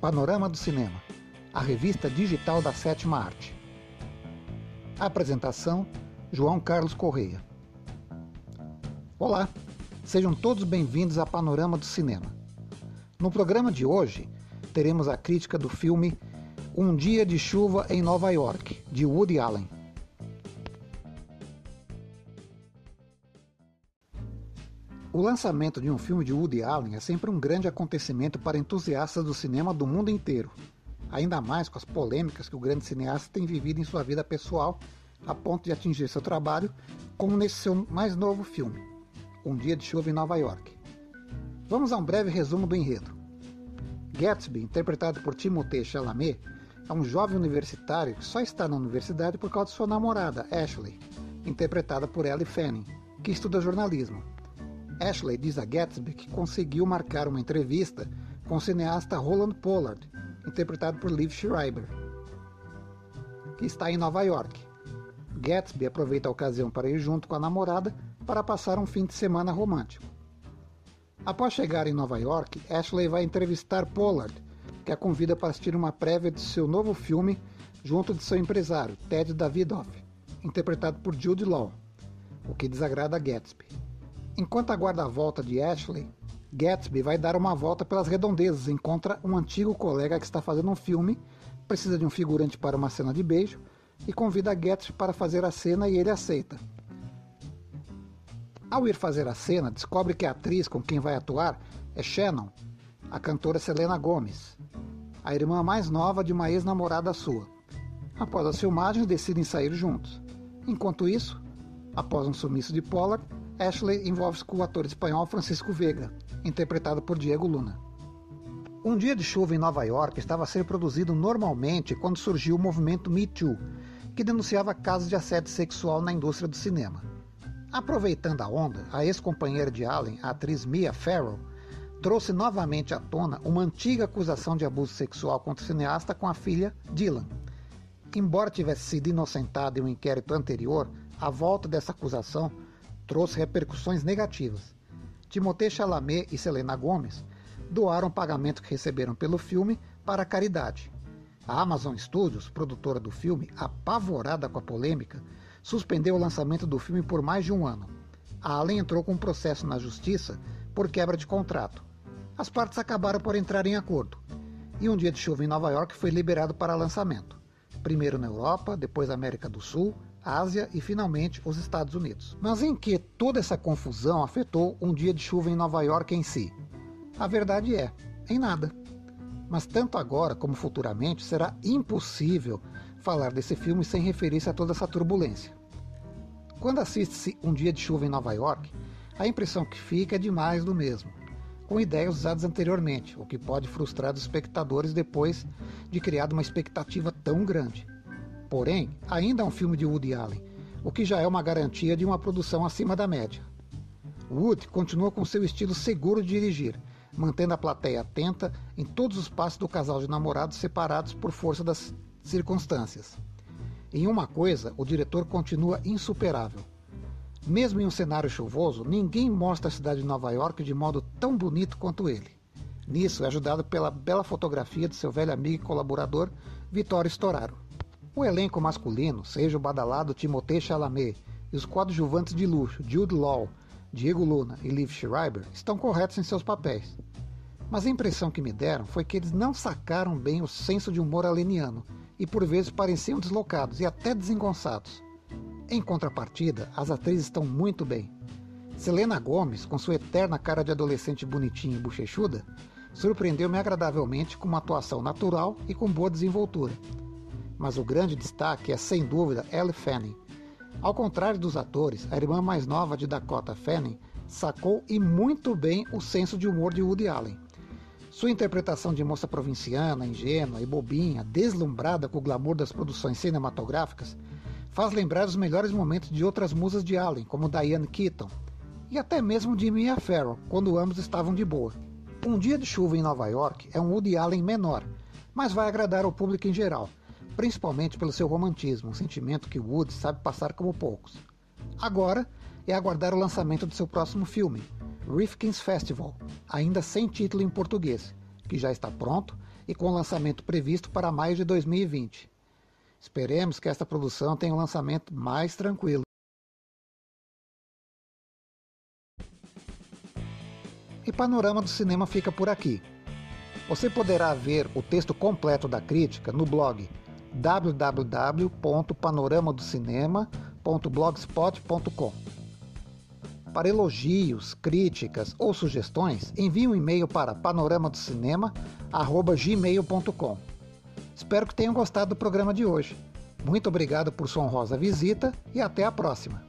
Panorama do Cinema, a revista digital da sétima arte. Apresentação: João Carlos Correia. Olá, sejam todos bem-vindos a Panorama do Cinema. No programa de hoje, teremos a crítica do filme Um Dia de Chuva em Nova York, de Woody Allen. O lançamento de um filme de Woody Allen é sempre um grande acontecimento para entusiastas do cinema do mundo inteiro, ainda mais com as polêmicas que o grande cineasta tem vivido em sua vida pessoal, a ponto de atingir seu trabalho, como nesse seu mais novo filme, Um Dia de Chuva em Nova York. Vamos a um breve resumo do enredo. Gatsby, interpretado por Timothée Chalamet, é um jovem universitário que só está na universidade por causa de sua namorada, Ashley, interpretada por Ellie Fanning, que estuda jornalismo. Ashley diz a Gatsby que conseguiu marcar uma entrevista com o cineasta Roland Pollard, interpretado por Liv Schreiber, que está em Nova York. Gatsby aproveita a ocasião para ir junto com a namorada para passar um fim de semana romântico. Após chegar em Nova York, Ashley vai entrevistar Pollard, que a convida para assistir uma prévia de seu novo filme junto de seu empresário, Ted Davidoff, interpretado por Jude Law, o que desagrada a Gatsby. Enquanto aguarda a volta de Ashley, Gatsby vai dar uma volta pelas redondezas encontra um antigo colega que está fazendo um filme, precisa de um figurante para uma cena de beijo e convida Gatsby para fazer a cena e ele aceita. Ao ir fazer a cena, descobre que a atriz com quem vai atuar é Shannon, a cantora Selena Gomez, a irmã mais nova de uma ex-namorada sua. Após as filmagens, decidem sair juntos. Enquanto isso, após um sumiço de Pollard, Ashley envolve-se com o ator espanhol Francisco Vega, interpretado por Diego Luna. Um Dia de Chuva em Nova York estava a ser produzido normalmente quando surgiu o movimento Me Too, que denunciava casos de assédio sexual na indústria do cinema. Aproveitando a onda, a ex-companheira de Allen, a atriz Mia Farrow, trouxe novamente à tona uma antiga acusação de abuso sexual contra o cineasta com a filha Dylan. Embora tivesse sido inocentada em um inquérito anterior, a volta dessa acusação trouxe repercussões negativas. Timothée Chalamet e Selena Gomez doaram o pagamento que receberam pelo filme para a caridade. A Amazon Studios, produtora do filme, apavorada com a polêmica, suspendeu o lançamento do filme por mais de um ano. A Allen entrou com um processo na justiça por quebra de contrato. As partes acabaram por entrar em acordo, e um dia de chuva em Nova York foi liberado para lançamento. Primeiro na Europa, depois América do Sul, Ásia e finalmente os Estados Unidos. Mas em que toda essa confusão afetou um dia de chuva em Nova York em si? A verdade é, em nada. Mas tanto agora como futuramente será impossível falar desse filme sem referir-se a toda essa turbulência. Quando assiste-se Um Dia de Chuva em Nova York, a impressão que fica é de mais do mesmo, com ideias usadas anteriormente, o que pode frustrar os espectadores depois de criar uma expectativa tão grande. Porém, ainda é um filme de Woody Allen, o que já é uma garantia de uma produção acima da média. Woody continua com seu estilo seguro de dirigir, mantendo a plateia atenta em todos os passos do casal de namorados separados por força das circunstâncias. Em uma coisa, o diretor continua insuperável. Mesmo em um cenário chuvoso, ninguém mostra a cidade de Nova York de modo tão bonito quanto ele. Nisso é ajudado pela bela fotografia de seu velho amigo e colaborador, Vittorio Storaro. O elenco masculino, seja o badalado Timothée Chalamet e os coadjuvantes de luxo Jude Law, Diego Luna e Liv Schreiber, estão corretos em seus papéis. Mas a impressão que me deram foi que eles não sacaram bem o senso de humor aleniano e por vezes pareciam deslocados e até desengonçados. Em contrapartida, as atrizes estão muito bem. Selena Gomes, com sua eterna cara de adolescente bonitinha e bochechuda, surpreendeu-me agradavelmente com uma atuação natural e com boa desenvoltura mas o grande destaque é sem dúvida Ellie Fanning. Ao contrário dos atores, a irmã mais nova de Dakota Fanning sacou e muito bem o senso de humor de Woody Allen. Sua interpretação de moça provinciana, ingênua e bobinha, deslumbrada com o glamour das produções cinematográficas, faz lembrar os melhores momentos de outras musas de Allen, como Diane Keaton, e até mesmo de Mia Farrow, quando ambos estavam de boa. Um Dia de Chuva em Nova York é um Woody Allen menor, mas vai agradar ao público em geral, principalmente pelo seu romantismo, um sentimento que Wood sabe passar como poucos. Agora é aguardar o lançamento do seu próximo filme, Rifkin's Festival, ainda sem título em português, que já está pronto e com lançamento previsto para maio de 2020. Esperemos que esta produção tenha um lançamento mais tranquilo. E Panorama do Cinema fica por aqui. Você poderá ver o texto completo da crítica no blog www.panoramadocinema.blogspot.com. Para elogios, críticas ou sugestões, envie um e-mail para panoramadocinema@gmail.com. Espero que tenham gostado do programa de hoje. Muito obrigado por sua honrosa visita e até a próxima.